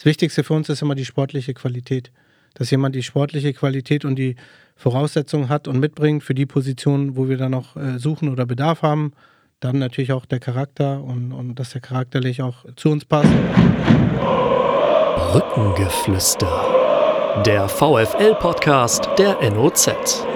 das Wichtigste für uns ist immer die sportliche Qualität. Dass jemand die sportliche Qualität und die Voraussetzungen hat und mitbringt für die Position, wo wir dann noch äh, suchen oder Bedarf haben. Dann natürlich auch der Charakter und, und dass der charakterlich auch zu uns passt. Brückengeflüster. Der VFL-Podcast der NOZ.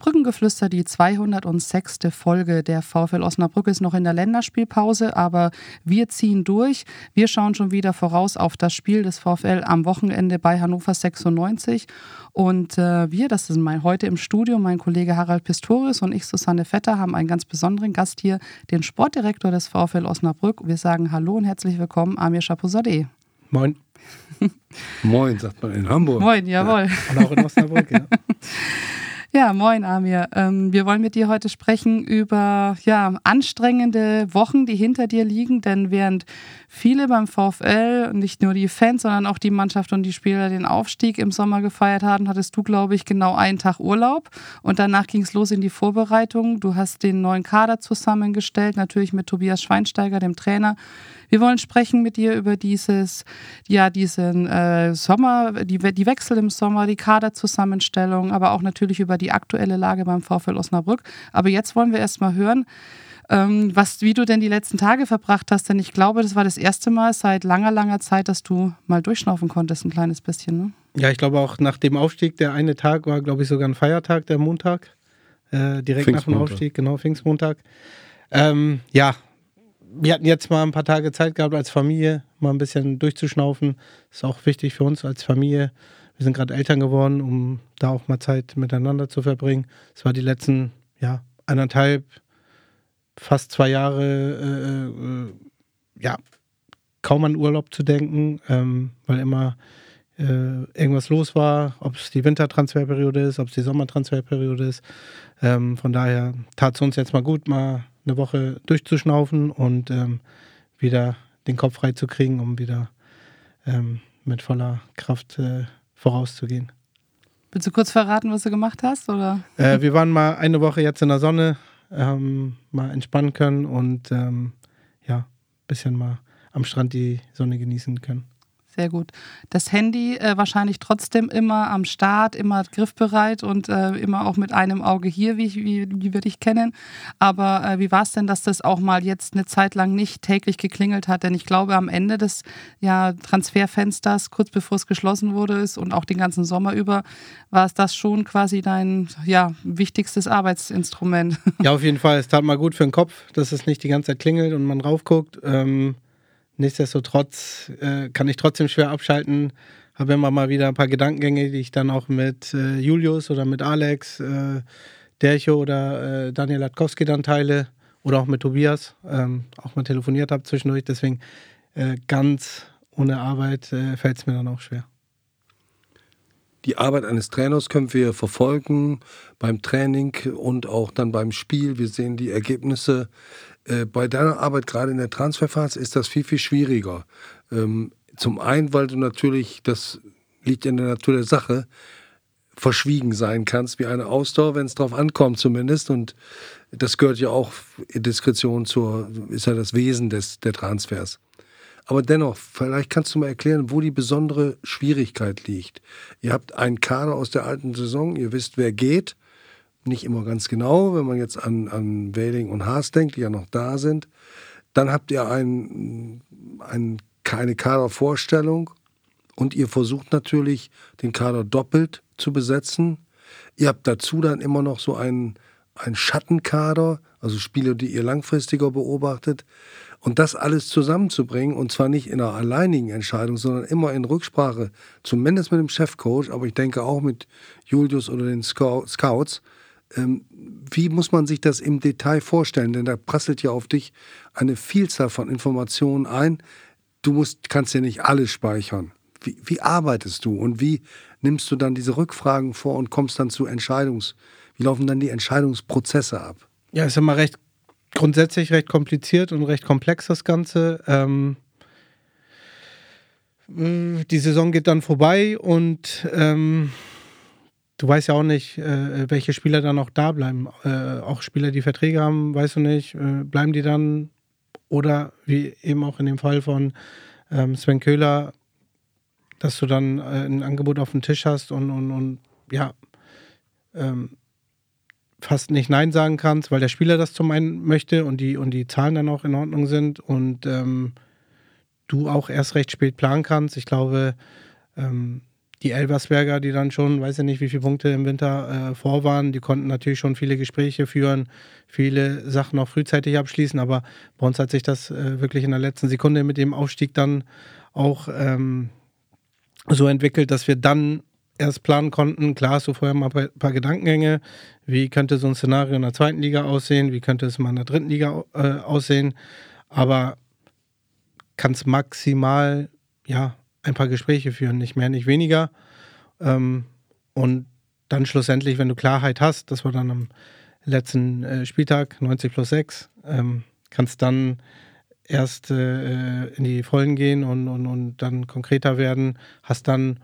Brückengeflüster, die 206. Folge der VfL Osnabrück ist noch in der Länderspielpause, aber wir ziehen durch. Wir schauen schon wieder voraus auf das Spiel des VfL am Wochenende bei Hannover 96. Und äh, wir, das sind mein, heute im Studio, mein Kollege Harald Pistorius und ich, Susanne Vetter, haben einen ganz besonderen Gast hier, den Sportdirektor des VfL Osnabrück. Wir sagen Hallo und herzlich willkommen, Amir Chapouzadeh. Moin. Moin, sagt man in Hamburg. Moin, jawohl. Ja. Und auch in Osnabrück, ja. Ja, moin Amir. Ähm, wir wollen mit dir heute sprechen über ja, anstrengende Wochen, die hinter dir liegen, denn während viele beim VfL, nicht nur die Fans, sondern auch die Mannschaft und die Spieler den Aufstieg im Sommer gefeiert haben, hattest du, glaube ich, genau einen Tag Urlaub und danach ging es los in die Vorbereitung. Du hast den neuen Kader zusammengestellt, natürlich mit Tobias Schweinsteiger, dem Trainer. Wir wollen sprechen mit dir über dieses, ja, diesen äh, Sommer, die, die Wechsel im Sommer, die Kaderzusammenstellung, aber auch natürlich über die aktuelle Lage beim VfL Osnabrück. Aber jetzt wollen wir erst mal hören, ähm, was, wie du denn die letzten Tage verbracht hast, denn ich glaube, das war das erste Mal seit langer, langer Zeit, dass du mal durchschnaufen konntest, ein kleines bisschen. Ne? Ja, ich glaube auch nach dem Aufstieg, der eine Tag war, glaube ich, sogar ein Feiertag, der Montag. Äh, direkt nach dem Aufstieg, genau, Pfingstmontag. Ähm, ja, wir hatten jetzt mal ein paar Tage Zeit gehabt als Familie, mal ein bisschen durchzuschnaufen. Ist auch wichtig für uns als Familie. Wir sind gerade Eltern geworden, um da auch mal Zeit miteinander zu verbringen. Es war die letzten, ja, eineinhalb, fast zwei Jahre, äh, äh, ja, kaum an Urlaub zu denken, ähm, weil immer äh, irgendwas los war, ob es die Wintertransferperiode ist, ob es die Sommertransferperiode ist. Ähm, von daher tat es uns jetzt mal gut, mal eine Woche durchzuschnaufen und ähm, wieder den Kopf frei zu kriegen, um wieder ähm, mit voller Kraft äh, vorauszugehen. Willst du kurz verraten, was du gemacht hast? Oder? Äh, wir waren mal eine Woche jetzt in der Sonne, ähm, mal entspannen können und ähm, ja, ein bisschen mal am Strand die Sonne genießen können. Sehr gut. Das Handy äh, wahrscheinlich trotzdem immer am Start, immer griffbereit und äh, immer auch mit einem Auge hier, wie, wie, wie wir dich kennen. Aber äh, wie war es denn, dass das auch mal jetzt eine Zeit lang nicht täglich geklingelt hat? Denn ich glaube, am Ende des ja, Transferfensters, kurz bevor es geschlossen wurde ist und auch den ganzen Sommer über, war es das schon quasi dein ja, wichtigstes Arbeitsinstrument. Ja, auf jeden Fall. Es tat mal gut für den Kopf, dass es nicht die ganze Zeit klingelt und man raufguckt. Ähm Nichtsdestotrotz äh, kann ich trotzdem schwer abschalten. Habe immer mal wieder ein paar Gedankengänge, die ich dann auch mit äh, Julius oder mit Alex, äh, Dercho oder äh, Daniel Latkowski dann teile. Oder auch mit Tobias. Ähm, auch mal telefoniert habe zwischendurch. Deswegen äh, ganz ohne Arbeit äh, fällt es mir dann auch schwer. Die Arbeit eines Trainers können wir verfolgen beim Training und auch dann beim Spiel. Wir sehen die Ergebnisse äh, bei deiner Arbeit gerade in der Transferphase ist das viel, viel schwieriger. Ähm, zum einen, weil du natürlich, das liegt in der Natur der Sache, verschwiegen sein kannst, wie eine Ausdauer, wenn es drauf ankommt zumindest. Und das gehört ja auch in Diskretion zur, ist ja das Wesen des, der Transfers. Aber dennoch, vielleicht kannst du mal erklären, wo die besondere Schwierigkeit liegt. Ihr habt einen Kader aus der alten Saison, ihr wisst, wer geht nicht immer ganz genau, wenn man jetzt an, an Weding und Haas denkt, die ja noch da sind. Dann habt ihr ein, ein, keine Kadervorstellung und ihr versucht natürlich, den Kader doppelt zu besetzen. Ihr habt dazu dann immer noch so einen, einen Schattenkader, also Spiele, die ihr langfristiger beobachtet. Und das alles zusammenzubringen, und zwar nicht in einer alleinigen Entscheidung, sondern immer in Rücksprache, zumindest mit dem Chefcoach, aber ich denke auch mit Julius oder den Scouts, wie muss man sich das im Detail vorstellen? Denn da prasselt ja auf dich eine Vielzahl von Informationen ein. Du musst, kannst ja nicht alles speichern. Wie, wie arbeitest du und wie nimmst du dann diese Rückfragen vor und kommst dann zu Entscheidungs... Wie laufen dann die Entscheidungsprozesse ab? Ja, ist immer recht grundsätzlich recht kompliziert und recht komplex das Ganze. Ähm, äh, die Saison geht dann vorbei und ähm, du weißt ja auch nicht, äh, welche Spieler dann auch da bleiben. Äh, auch Spieler, die Verträge haben, weißt du nicht, äh, bleiben die dann oder wie eben auch in dem Fall von ähm, Sven Köhler, dass du dann äh, ein Angebot auf dem Tisch hast und, und, und ja, ähm, fast nicht Nein sagen kannst, weil der Spieler das zum einen möchte und die, und die Zahlen dann auch in Ordnung sind und ähm, du auch erst recht spät planen kannst. Ich glaube, ähm, die Elversberger, die dann schon, weiß ich nicht, wie viele Punkte im Winter äh, vor waren, die konnten natürlich schon viele Gespräche führen, viele Sachen auch frühzeitig abschließen, aber bei uns hat sich das äh, wirklich in der letzten Sekunde mit dem Aufstieg dann auch ähm, so entwickelt, dass wir dann erst planen konnten. Klar hast du vorher mal ein paar Gedankengänge. Wie könnte so ein Szenario in der zweiten Liga aussehen? Wie könnte es mal in der dritten Liga äh, aussehen? Aber kannst maximal, ja, ein paar Gespräche führen, nicht mehr, nicht weniger. Ähm, und dann schlussendlich, wenn du Klarheit hast, das war dann am letzten äh, Spieltag, 90 plus 6, ähm, kannst dann erst äh, in die Vollen gehen und, und, und dann konkreter werden, hast dann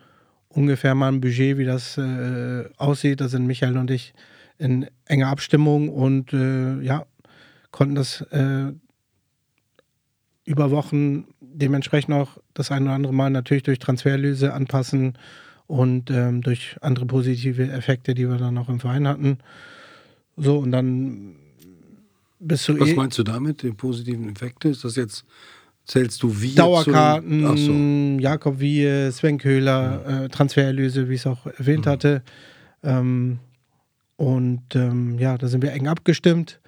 ungefähr mal ein Budget, wie das äh, aussieht. Da sind Michael und ich in enger Abstimmung und äh, ja, konnten das äh, über Wochen dementsprechend auch das ein oder andere Mal natürlich durch Transferlöse anpassen und ähm, durch andere positive Effekte, die wir dann auch im Verein hatten. So, und dann bist du Was eh meinst du damit, die positiven Effekte? Ist das jetzt, zählst du wie? Dauerkarten, so. Jakob Wie, Sven Köhler, äh, Transfererlöse, wie ich es auch erwähnt Mhm. hatte. Ähm, und ähm, ja, da sind wir eng abgestimmt.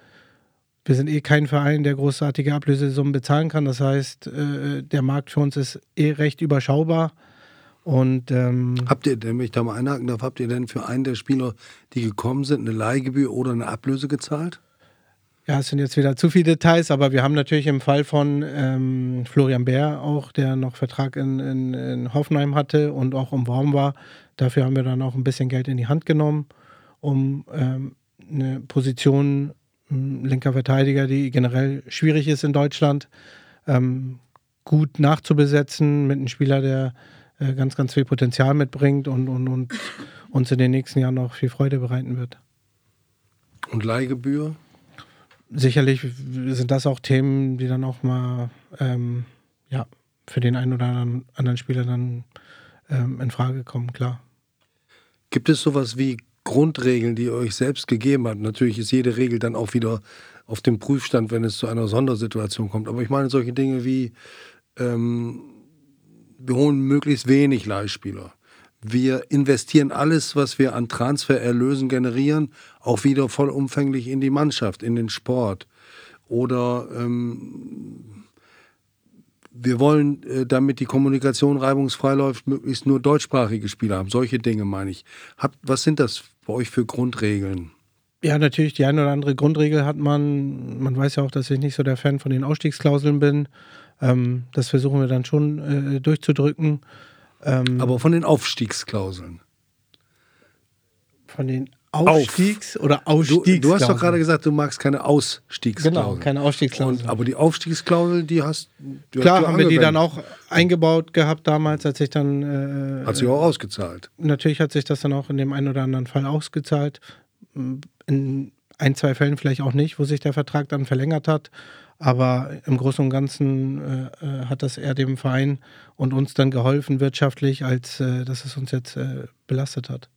Wir sind eh kein Verein, der großartige Ablösesummen bezahlen kann. Das heißt, äh, der Markt für uns ist eh recht überschaubar. Und ähm, Habt ihr denn, wenn ich da mal einhaken darf, habt ihr denn für einen der Spieler, die gekommen sind, eine Leihgebühr oder eine Ablöse gezahlt? Ja, es sind jetzt wieder zu viele Details, aber wir haben natürlich im Fall von ähm, Florian Bär auch, der noch Vertrag in, in, in Hoffenheim hatte und auch Raum war. Dafür haben wir dann auch ein bisschen Geld in die Hand genommen, um ähm, eine Position linker Verteidiger, die generell schwierig ist in Deutschland, ähm, gut nachzubesetzen mit einem Spieler, der äh, ganz, ganz viel Potenzial mitbringt und, und, und uns in den nächsten Jahren noch viel Freude bereiten wird. Und Leihgebühr? sicherlich sind das auch Themen, die dann auch mal ähm, ja, für den einen oder anderen, Spieler dann ähm, in Frage kommen, klar. Gibt es sowas wie Grundregeln, die ihr euch selbst gegeben habt? Natürlich ist jede Regel dann auch wieder auf dem Prüfstand, wenn es zu einer Sondersituation kommt. Aber ich meine solche Dinge wie, ähm, wir holen möglichst wenig Leihspieler. Wir investieren alles, was wir an Transfererlösen generieren, auch wieder vollumfänglich in die Mannschaft, in den Sport. Oder ähm, wir wollen, äh, damit die Kommunikation reibungsfrei läuft, möglichst nur deutschsprachige Spieler haben. Solche Dinge meine ich. Habt, was sind das bei euch für Grundregeln? Ja, natürlich, die eine oder andere Grundregel hat man. Man weiß ja auch, dass ich nicht so der Fan von den Ausstiegsklauseln bin. Ähm, das versuchen wir dann schon äh, durchzudrücken. Ähm, Aber von den Aufstiegsklauseln. von den Aufstiegs- oder Du, Ausstiegsklauseln. du hast doch gerade gesagt, du magst keine Ausstiegsklausel. Genau, keine Ausstiegsklauseln. Und, aber die Aufstiegsklausel, die hast die Klar hast du haben wir die dann auch eingebaut gehabt damals, als ich dann äh, Hat sich auch ausgezahlt. natürlich hat sich das dann auch in dem einen oder anderen Fall ausgezahlt. In ein, zwei Fällen vielleicht auch nicht, wo sich der Vertrag dann verlängert hat. Aber im Großen und Ganzen äh, äh, hat das eher dem Verein und uns dann geholfen wirtschaftlich, als äh, dass es uns jetzt äh, belastet hat.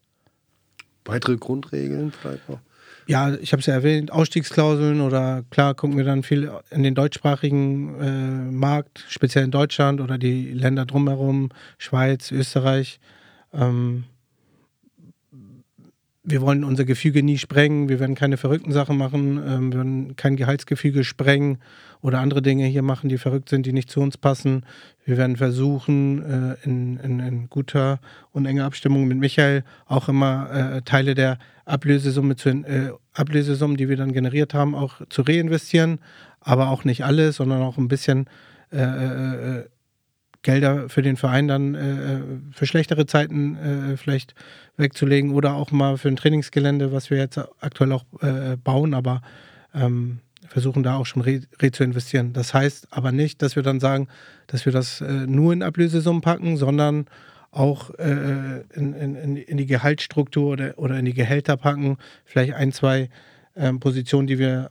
Weitere Grundregeln vielleicht noch? Ja, ich habe es ja erwähnt, Ausstiegsklauseln oder klar gucken wir dann viel in den deutschsprachigen äh, Markt, speziell in Deutschland oder die Länder drumherum, Schweiz, Österreich. Ähm, wir wollen unser Gefüge nie sprengen, wir werden keine verrückten Sachen machen, ähm, wir werden kein Gehaltsgefüge sprengen oder andere Dinge hier machen, die verrückt sind, die nicht zu uns passen. Wir werden versuchen, äh, in, in, in guter und enger Abstimmung mit Michael auch immer äh, Teile der Ablösesumme zu, äh, Ablösesummen, die wir dann generiert haben, auch zu reinvestieren, aber auch nicht alles, sondern auch ein bisschen äh, äh, äh, Gelder für den Verein dann äh, für schlechtere Zeiten äh, vielleicht wegzulegen oder auch mal für ein Trainingsgelände, was wir jetzt aktuell auch äh, bauen, aber ähm, versuchen da auch schon re, re zu investieren. Das heißt aber nicht, dass wir dann sagen, dass wir das äh, nur in Ablösesummen packen, sondern auch äh, in, in, in die Gehaltsstruktur oder, oder in die Gehälter packen, vielleicht ein, zwei ähm, Positionen, die wir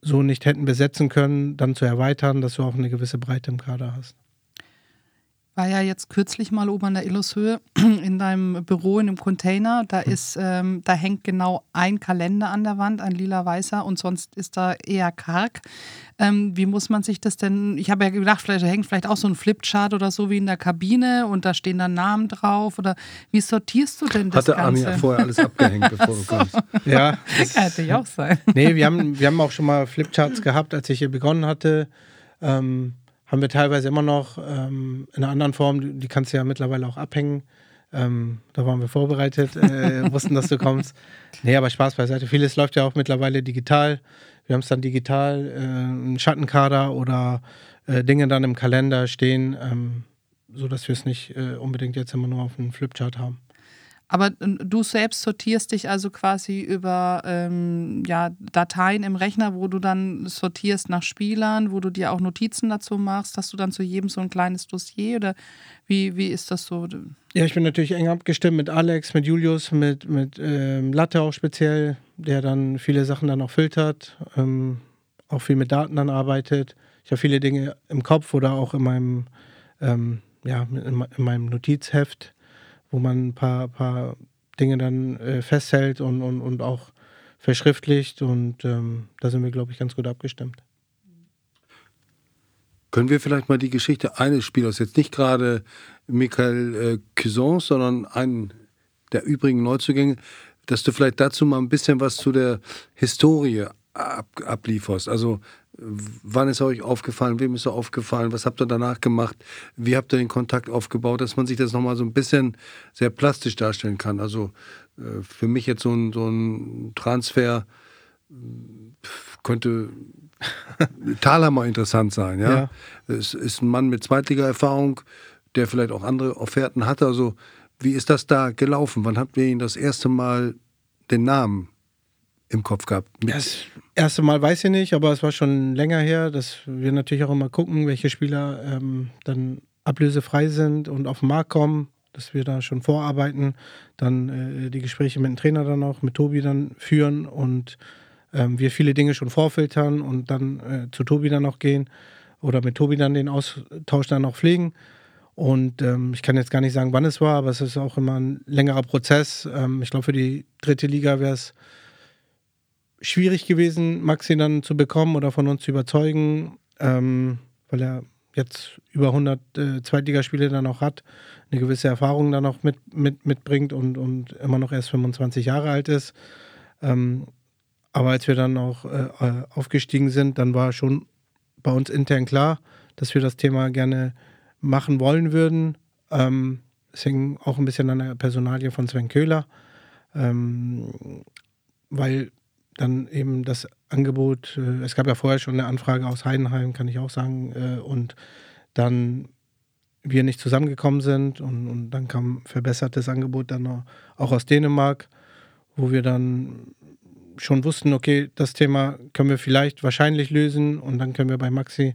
so nicht hätten besetzen können, dann zu erweitern, dass du auch eine gewisse Breite im Kader hast. War ja jetzt kürzlich mal oben an der Illushöhe in deinem Büro in einem Container. Da hm. ist, ähm, da hängt genau ein Kalender an der Wand, ein lila-weißer, und sonst ist da eher karg. Ähm, wie muss man sich das denn? Ich habe ja gedacht, vielleicht hängt vielleicht auch so ein Flipchart oder so wie in der Kabine und da stehen dann Namen drauf. Oder wie sortierst du denn das Hatte Ganze? Armin vorher alles abgehängt, bevor du kommst. Ja, das hätte ich auch sein. Nee, wir haben, wir haben auch schon mal Flipcharts gehabt, als ich hier begonnen hatte. Ähm, haben wir teilweise immer noch ähm, in einer anderen Form, die kannst du ja mittlerweile auch abhängen. Ähm, da waren wir vorbereitet, äh, wussten, dass du kommst. Nee, aber Spaß beiseite. Vieles läuft ja auch mittlerweile digital. Wir haben es dann digital, äh, einen Schattenkader oder äh, Dinge dann im Kalender stehen, ähm, sodass wir es nicht äh, unbedingt jetzt immer nur auf einem Flipchart haben. Aber äh, du selbst sortierst dich also quasi über ähm, ja, Dateien im Rechner, wo du dann sortierst nach Spielern, wo du dir auch Notizen dazu machst. Hast du dann zu jedem so ein kleines Dossier oder wie, wie ist das so? Ja, ich bin natürlich eng abgestimmt mit Alex, mit Julius, mit, mit ähm, Latte auch speziell, der dann viele Sachen dann auch filtert, ähm, auch viel mit Daten dann arbeitet. Ich habe viele Dinge im Kopf oder auch in meinem, ähm, ja, in, in meinem Notizheft wo man ein paar, paar Dinge dann äh, festhält und, und, und auch verschriftlicht. Und ähm, da sind wir, glaube ich, ganz gut abgestimmt. Können wir vielleicht mal die Geschichte eines Spielers, jetzt nicht gerade Michael äh, Cuson, sondern einen der übrigen Neuzugänge, dass du vielleicht dazu mal ein bisschen was zu der Historie ab, ablieferst. Also Wann ist euch aufgefallen? Wem ist er aufgefallen? Was habt ihr danach gemacht? Wie habt ihr den Kontakt aufgebaut, dass man sich das nochmal so ein bisschen sehr plastisch darstellen kann? Also äh, für mich jetzt so ein, so ein Transfer könnte Thalhammer interessant sein. Ja? ja? Es ist ein Mann mit Zweitliga-Erfahrung, der vielleicht auch andere Offerten hatte. Also wie ist das da gelaufen? Wann habt ihr ihn das erste Mal den Namen im Kopf gehabt? Das erste Mal weiß ich nicht, aber es war schon länger her, dass wir natürlich auch immer gucken, welche Spieler ähm, dann ablösefrei sind und auf den Markt kommen, dass wir da schon vorarbeiten, dann äh, die Gespräche mit dem Trainer dann auch, mit Tobi dann führen und ähm, wir viele Dinge schon vorfiltern und dann äh, zu Tobi dann auch gehen oder mit Tobi dann den Austausch dann auch pflegen. Und ähm, ich kann jetzt gar nicht sagen, wann es war, aber es ist auch immer ein längerer Prozess. Ähm, ich glaube, für die dritte Liga wäre es schwierig gewesen, Maxi dann zu bekommen oder von uns zu überzeugen, ähm, weil er jetzt über 100 äh, Zweitligaspiele dann auch hat, eine gewisse Erfahrung dann auch mit, mit, mitbringt und, und immer noch erst 25 Jahre alt ist. Ähm, aber als wir dann auch äh, aufgestiegen sind, dann war schon bei uns intern klar, dass wir das Thema gerne machen wollen würden. Ähm, es hing auch ein bisschen an der Personalie von Sven Köhler, ähm, weil dann eben das Angebot, äh, es gab ja vorher schon eine Anfrage aus Heidenheim, kann ich auch sagen, äh, und dann wir nicht zusammengekommen sind und, und dann kam verbessertes Angebot dann auch aus Dänemark, wo wir dann schon wussten, okay, das Thema können wir vielleicht wahrscheinlich lösen und dann können wir bei Maxi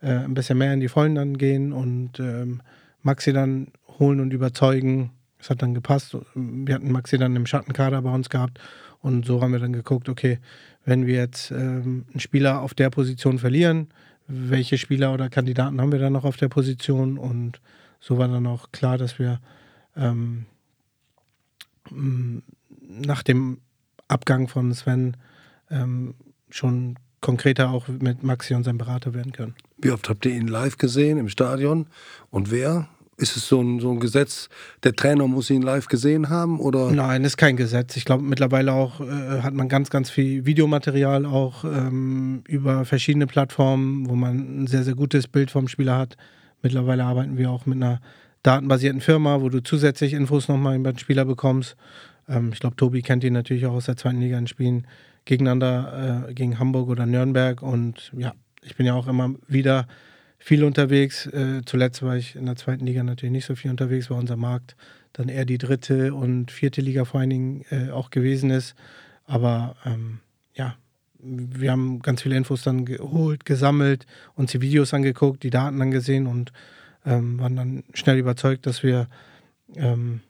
äh, ein bisschen mehr in die Vollen dann gehen und ähm, Maxi dann holen und überzeugen. Es hat dann gepasst. Wir hatten Maxi dann im Schattenkader bei uns gehabt und so haben wir dann geguckt, okay, wenn wir jetzt ähm, einen Spieler auf der Position verlieren, welche Spieler oder Kandidaten haben wir dann noch auf der Position? Und so war dann auch klar, dass wir ähm, nach dem Abgang von Sven ähm, schon konkreter auch mit Maxi und seinem Berater werden können. Wie oft habt ihr ihn live gesehen im Stadion und wer? Ist es so ein, so ein Gesetz, der Trainer muss ihn live gesehen haben? Oder? Nein, ist kein Gesetz. Ich glaube, mittlerweile auch äh, hat man ganz, ganz viel Videomaterial auch ähm, über verschiedene Plattformen, wo man ein sehr, sehr gutes Bild vom Spieler hat. Mittlerweile arbeiten wir auch mit einer datenbasierten Firma, wo du zusätzlich Infos nochmal über den Spieler bekommst. Ähm, ich glaube, Tobi kennt ihn natürlich auch aus der zweiten Liga in Spielen gegeneinander, äh, gegen Hamburg oder Nürnberg. Und ja, ich bin ja auch immer wieder viel unterwegs. Äh, zuletzt war ich in der zweiten Liga natürlich nicht so viel unterwegs, weil unser Markt dann eher die dritte und vierte Liga vor allen Dingen äh, auch gewesen ist. Aber ähm, ja, wir haben ganz viele Infos dann geholt, gesammelt, uns die Videos angeguckt, die Daten angesehen und ähm, waren dann schnell überzeugt, dass wir ähm,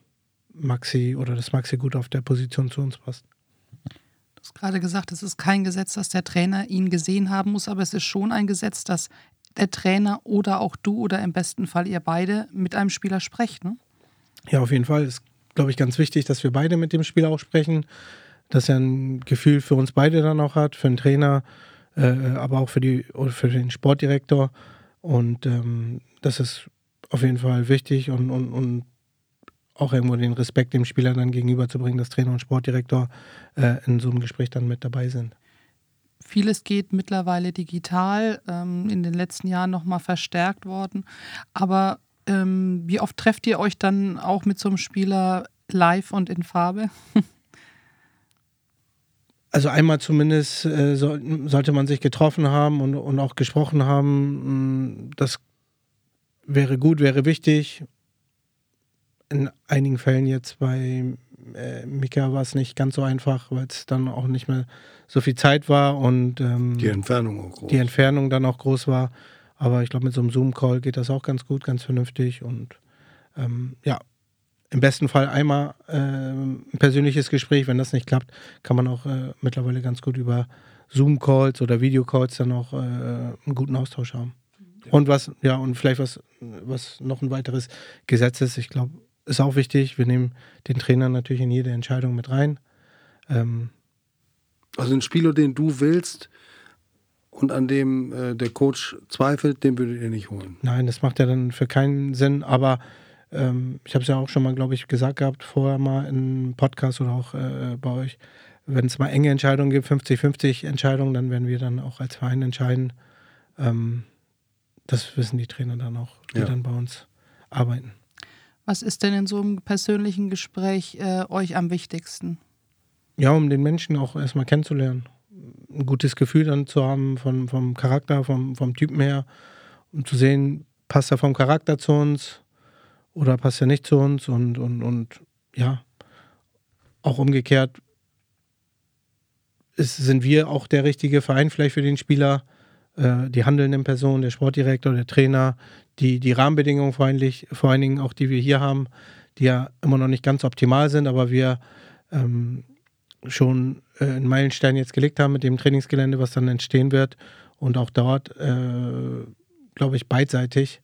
Maxi oder dass Maxi gut auf der Position zu uns passt. Du hast gerade gesagt, es ist kein Gesetz, dass der Trainer ihn gesehen haben muss, aber es ist schon ein Gesetz, dass der Trainer oder auch du oder im besten Fall ihr beide mit einem Spieler sprecht. Ne? Ja, auf jeden Fall. Ist, glaube ich, ganz wichtig, dass wir beide mit dem Spieler auch sprechen, dass er ein Gefühl für uns beide dann auch hat, für den Trainer, äh, aber auch für, die, für den Sportdirektor. Und ähm, das ist auf jeden Fall wichtig und, und, und auch irgendwo den Respekt dem Spieler dann gegenüberzubringen, dass Trainer und Sportdirektor äh, in so einem Gespräch dann mit dabei sind. Vieles geht mittlerweile digital, ähm, in den letzten Jahren nochmal verstärkt worden. Aber ähm, wie oft trefft ihr euch dann auch mit so einem Spieler live und in Farbe? Also einmal zumindest äh, so, sollte man sich getroffen haben und, und auch gesprochen haben. Mm, das wäre gut, wäre wichtig. In einigen Fällen jetzt bei äh, Mika war es nicht ganz so einfach, weil es dann auch nicht mehr so viel Zeit war und ähm, die Entfernung auch groß. Die Entfernung dann auch groß war. Aber ich glaube, mit so einem Zoom-Call geht das auch ganz gut, ganz vernünftig und ähm, ja, im besten Fall einmal äh, ein persönliches Gespräch. Wenn das nicht klappt, kann man auch äh, mittlerweile ganz gut über Zoom-Calls oder Videocalls dann auch äh, einen guten Austausch haben. Ja. Und was, ja, und vielleicht was, was noch ein weiteres Gesetz ist, ich glaube, ist auch wichtig. Wir nehmen den Trainer natürlich in jede Entscheidung mit rein. Ähm, also ein Spieler, den du willst und an dem äh, der Coach zweifelt, den würdet ihr nicht holen. Nein, das macht ja dann für keinen Sinn, aber ähm, ich habe es ja auch schon mal, glaube ich, gesagt gehabt, vorher mal in Podcast oder auch äh, bei euch, wenn es mal enge Entscheidungen gibt, 50-50 Entscheidungen, dann werden wir dann auch als Verein entscheiden. Ähm, das wissen die Trainer dann auch, die ja. dann bei uns arbeiten. Was ist denn in so einem persönlichen Gespräch äh, euch am wichtigsten? Ja, um den Menschen auch erstmal kennenzulernen. Ein gutes Gefühl dann zu haben von, vom Charakter, vom, vom Typen her, um zu sehen, passt er vom Charakter zu uns, oder passt er nicht zu uns und, und, und ja, auch umgekehrt ist, sind wir auch der richtige Verein vielleicht für den Spieler, äh, die handelnden Personen, der Sportdirektor, der Trainer, die, die Rahmenbedingungen vor, eigentlich, vor allen Dingen auch, die wir hier haben, die ja immer noch nicht ganz optimal sind, aber wir ähm, schon äh, einen Meilenstein jetzt gelegt haben mit dem Trainingsgelände, was dann entstehen wird und auch dort, äh, glaube ich, beidseitig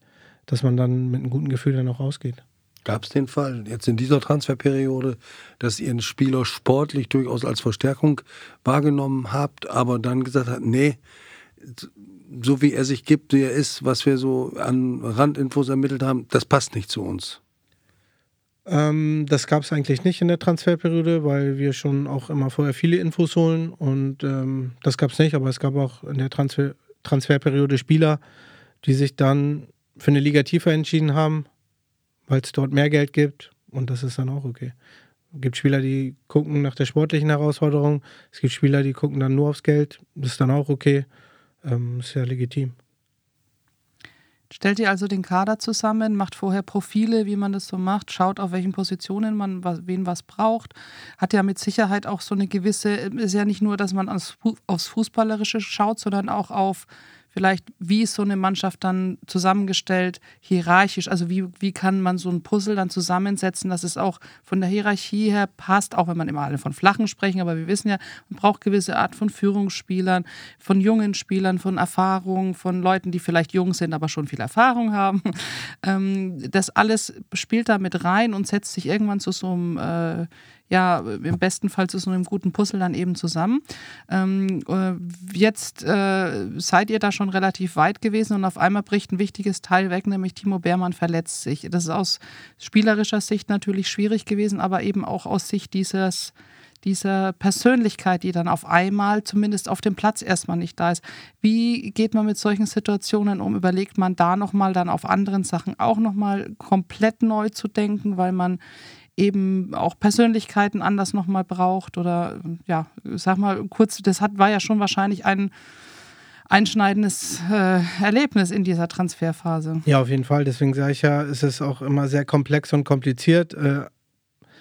dass man dann mit einem guten Gefühl dann auch rausgeht. Gab es den Fall jetzt in dieser Transferperiode, dass ihr einen Spieler sportlich durchaus als Verstärkung wahrgenommen habt, aber dann gesagt habt, nee, so wie er sich gibt, wie er ist, was wir so an Randinfos ermittelt haben, das passt nicht zu uns? Ähm, das gab es eigentlich nicht in der Transferperiode, weil wir schon auch immer vorher viele Infos holen und ähm, das gab es nicht, aber es gab auch in der Transfer Transferperiode Spieler, die sich dann für eine Liga tiefer entschieden haben, weil es dort mehr Geld gibt und das ist dann auch okay. Es gibt Spieler, die gucken nach der sportlichen Herausforderung, es gibt Spieler, die gucken dann nur aufs Geld, das ist dann auch okay, ähm, ja legitim. Stellt ihr also den Kader zusammen, macht vorher Profile, wie man das so macht, schaut, auf welchen Positionen man wen was braucht. Hat ja mit Sicherheit auch so eine gewisse, ist ja nicht nur, dass man aufs Fußballerische schaut, sondern auch auf vielleicht, wie ist so eine Mannschaft dann zusammengestellt, hierarchisch? Also wie, wie kann man so ein Puzzle dann zusammensetzen, dass es auch von der Hierarchie her passt, auch wenn man immer alle von Flachen sprechen, aber wir wissen ja, man braucht gewisse Art von Führungsspielern, von jungen Spielern, von Erfahrung, von Leuten, die vielleicht jung sind, aber schon viel Erfahrung haben. Ähm, das alles spielt da mit rein und setzt sich irgendwann zu so einem äh, ja im besten Fall zu so einem guten Puzzle dann eben zusammen. Ähm, äh, jetzt äh, seid ihr da schon relativ weit gewesen und auf einmal bricht ein wichtiges Teil weg, nämlich Timo Beermann verletzt sich. Das ist aus spielerischer Sicht natürlich schwierig gewesen, aber eben auch aus Sicht dieses dieser Persönlichkeit, die dann auf einmal zumindest auf dem Platz erstmal nicht da ist. Wie geht man mit solchen Situationen um? Überlegt man da nochmal dann auf anderen Sachen auch nochmal komplett neu zu denken, weil man eben auch Persönlichkeiten anders nochmal braucht oder ja, sag mal kurz, das hat, war ja schon wahrscheinlich ein einschneidendes äh, Erlebnis in dieser Transferphase. Ja, auf jeden Fall. Deswegen sage ich ja, es ist auch immer sehr komplex und kompliziert. Äh,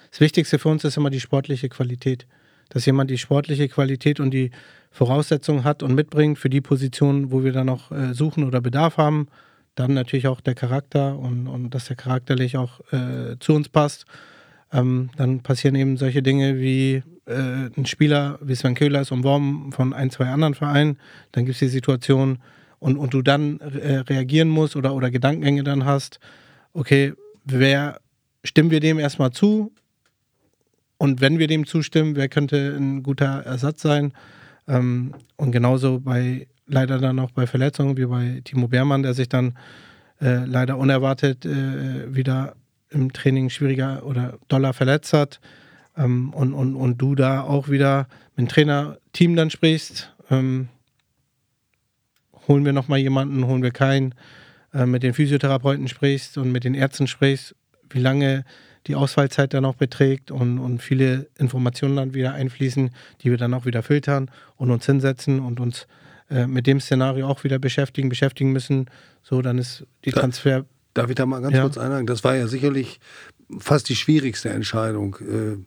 das Wichtigste für uns ist immer die sportliche Qualität. Dass jemand die sportliche Qualität und die Voraussetzungen hat und mitbringt für die Position, wo wir dann noch äh, suchen oder Bedarf haben. Dann natürlich auch der Charakter und, und dass der charakterlich auch äh, zu uns passt ähm, dann passieren eben solche Dinge wie äh, ein Spieler wie Sven Köhler ist umworben von ein, zwei anderen Vereinen. Dann gibt es die Situation, und, und du dann äh, reagieren musst oder, oder Gedankengänge dann hast, okay, wer stimmen wir dem erstmal zu? Und wenn wir dem zustimmen, wer könnte ein guter Ersatz sein? Ähm, und genauso bei leider dann auch bei Verletzungen wie bei Timo Beermann, der sich dann äh, leider unerwartet äh, wieder im Training schwieriger oder doller verletzt hat. Ähm, und, und, und du da auch wieder mit dem Trainerteam dann sprichst. Ähm, holen wir nochmal jemanden, holen wir keinen, äh, mit den Physiotherapeuten sprichst und mit den Ärzten sprichst, wie lange die Ausfallzeit dann auch beträgt und, und viele Informationen dann wieder einfließen, die wir dann auch wieder filtern und uns hinsetzen und uns äh, mit dem Szenario auch wieder beschäftigen, beschäftigen müssen. So, dann ist die Transfer. Darf ich da mal ganz ja. kurz einhaken? Das war ja sicherlich fast die schwierigste Entscheidung. Äh,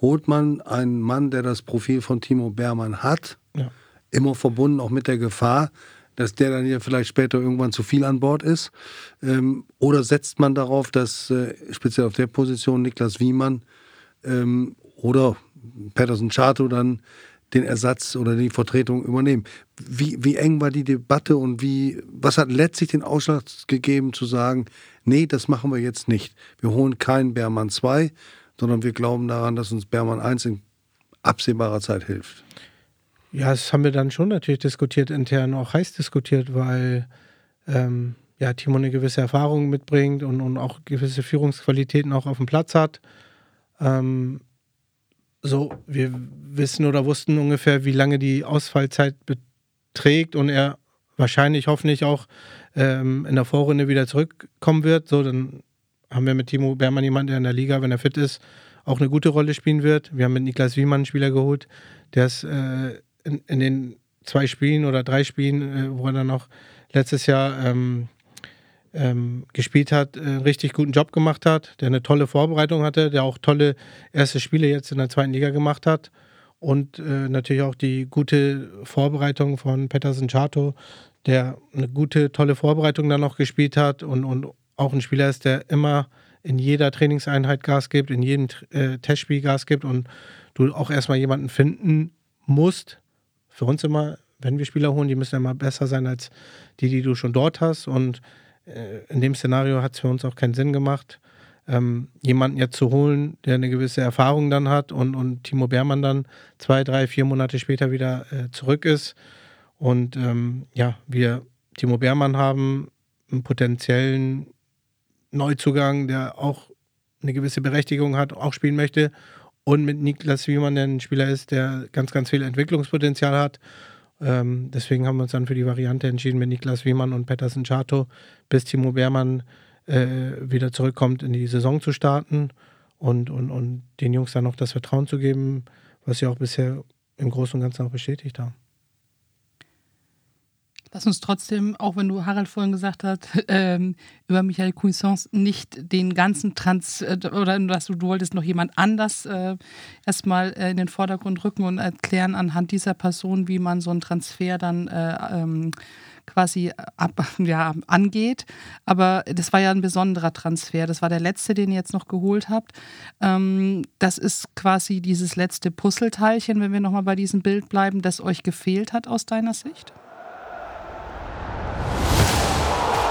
holt man einen Mann, der das Profil von Timo Beermann hat, ja. immer verbunden auch mit der Gefahr, dass der dann ja vielleicht später irgendwann zu viel an Bord ist? Ähm, oder setzt man darauf, dass äh, speziell auf der Position Niklas Wiemann ähm, oder Patterson Chato dann den Ersatz oder die Vertretung übernehmen? Wie, wie eng war die Debatte und wie, was hat letztlich den Ausschlag gegeben zu sagen, nee, das machen wir jetzt nicht. Wir holen keinen Bermann 2, sondern wir glauben daran, dass uns Bermann 1 in absehbarer Zeit hilft. Ja, das haben wir dann schon natürlich diskutiert, intern auch heiß diskutiert, weil ähm, ja, Timo eine gewisse Erfahrung mitbringt und, und auch gewisse Führungsqualitäten auch auf dem Platz hat. Ähm, so, wir wissen oder wussten ungefähr, wie lange die Ausfallzeit beträgt und er wahrscheinlich, hoffentlich auch ähm, in der Vorrunde wieder zurückkommen wird. So, dann haben wir mit Timo Bermann jemanden, der in der Liga, wenn er fit ist, auch eine gute Rolle spielen wird. Wir haben mit Niklas Wiemann einen Spieler geholt, der es äh, in, in, den zwei Spielen oder drei Spielen, äh, wo er dann auch letztes Jahr ähm, ähm, gespielt hat, äh, einen richtig guten Job gemacht hat, der eine tolle Vorbereitung hatte, der auch tolle erste Spiele jetzt in der zweiten Liga gemacht hat und äh, natürlich auch die gute Vorbereitung von Petersen Chato, der eine gute, tolle Vorbereitung dann noch gespielt hat und, und auch ein Spieler ist, der immer in jeder Trainingseinheit Gas gibt, in jedem äh, Testspiel Gas gibt und du auch erstmal jemanden finden musst, für uns immer, wenn wir Spieler holen, die müssen immer besser sein als die, die du schon dort hast. Und äh, in dem Szenario hat es für uns auch keinen Sinn gemacht, ähm, jemanden jetzt zu holen, der eine gewisse Erfahrung dann hat und, und Timo Beermann dann zwei, drei, vier Monate später wieder äh, zurück ist. Und ähm, ja, wir Timo Beermann haben einen potenziellen Neuzugang, der auch eine gewisse Berechtigung hat, auch spielen möchte und mit Niklas Wiemann, der ein Spieler ist, der ganz, ganz viel Entwicklungspotenzial hat. Ähm, deswegen haben wir uns dann für die Variante entschieden, mit Niklas Wiemann und Pettersen Chato, bis Timo Beermann äh, wieder zurückkommt, in die Saison zu starten und, und, und den Jungs dann noch das Vertrauen zu geben, was sie auch bisher im Großen und Ganzen auch bestätigt haben. Lass uns trotzdem, auch wenn du Harald vorhin gesagt hast, ähm, über Michael Cuisance nicht den ganzen Trans äh, oder dass du, du wolltest noch jemand anders äh, erstmal äh, in den Vordergrund rücken und erklären anhand dieser Person, wie man so einen Transfer dann äh, ähm, quasi ab, ja, angeht. Aber das war ja ein besonderer Transfer. Das war der letzte, den ihr jetzt noch geholt habt. Ähm, das ist quasi dieses letzte Puzzleteilchen, wenn wir nochmal bei diesem Bild bleiben, das euch gefehlt hat aus deiner Sicht?